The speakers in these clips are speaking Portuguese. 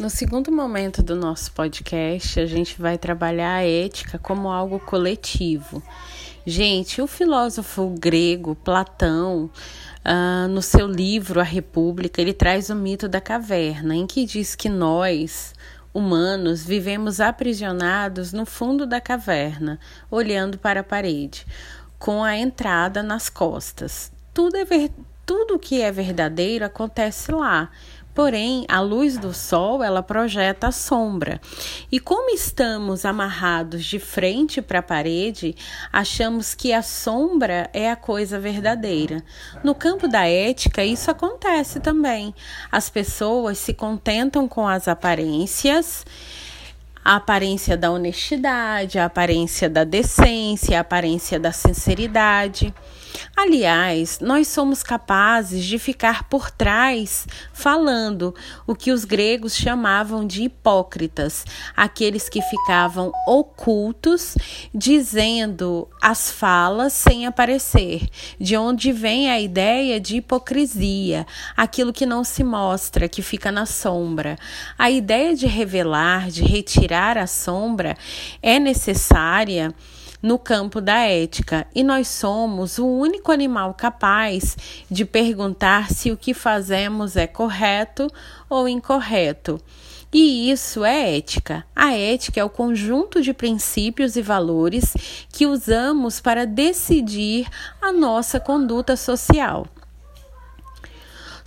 No segundo momento do nosso podcast, a gente vai trabalhar a ética como algo coletivo. Gente, o filósofo grego Platão, uh, no seu livro A República, ele traz o mito da caverna, em que diz que nós, humanos, vivemos aprisionados no fundo da caverna, olhando para a parede, com a entrada nas costas. Tudo é ver... tudo que é verdadeiro acontece lá Porém, a luz do sol, ela projeta a sombra. E como estamos amarrados de frente para a parede, achamos que a sombra é a coisa verdadeira. No campo da ética, isso acontece também. As pessoas se contentam com as aparências a aparência da honestidade, a aparência da decência, a aparência da sinceridade. Aliás, nós somos capazes de ficar por trás falando o que os gregos chamavam de hipócritas, aqueles que ficavam ocultos, dizendo as falas sem aparecer, de onde vem a ideia de hipocrisia, aquilo que não se mostra, que fica na sombra. A ideia de revelar, de retirar a sombra é necessária no campo da ética e nós somos o único animal capaz de perguntar se o que fazemos é correto ou incorreto. E isso é ética. A ética é o conjunto de princípios e valores que usamos para decidir a nossa conduta social.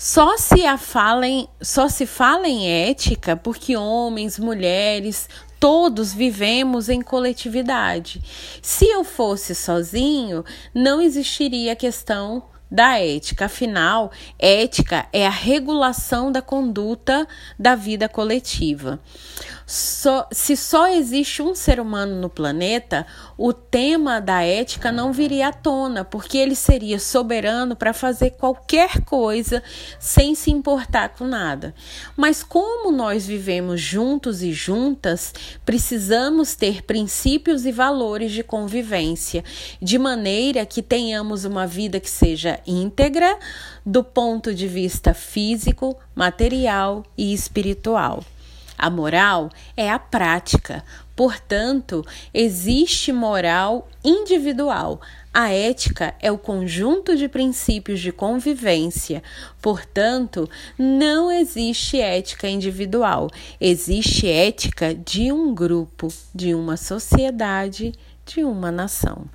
Só se, a fala em, só se fala em ética porque homens, mulheres, todos vivemos em coletividade. Se eu fosse sozinho, não existiria a questão da ética. Afinal, ética é a regulação da conduta da vida coletiva. Se só existe um ser humano no planeta, o tema da ética não viria à tona, porque ele seria soberano para fazer qualquer coisa sem se importar com nada. Mas como nós vivemos juntos e juntas, precisamos ter princípios e valores de convivência, de maneira que tenhamos uma vida que seja íntegra do ponto de vista físico, material e espiritual. A moral é a prática, portanto, existe moral individual. A ética é o conjunto de princípios de convivência, portanto, não existe ética individual, existe ética de um grupo, de uma sociedade, de uma nação.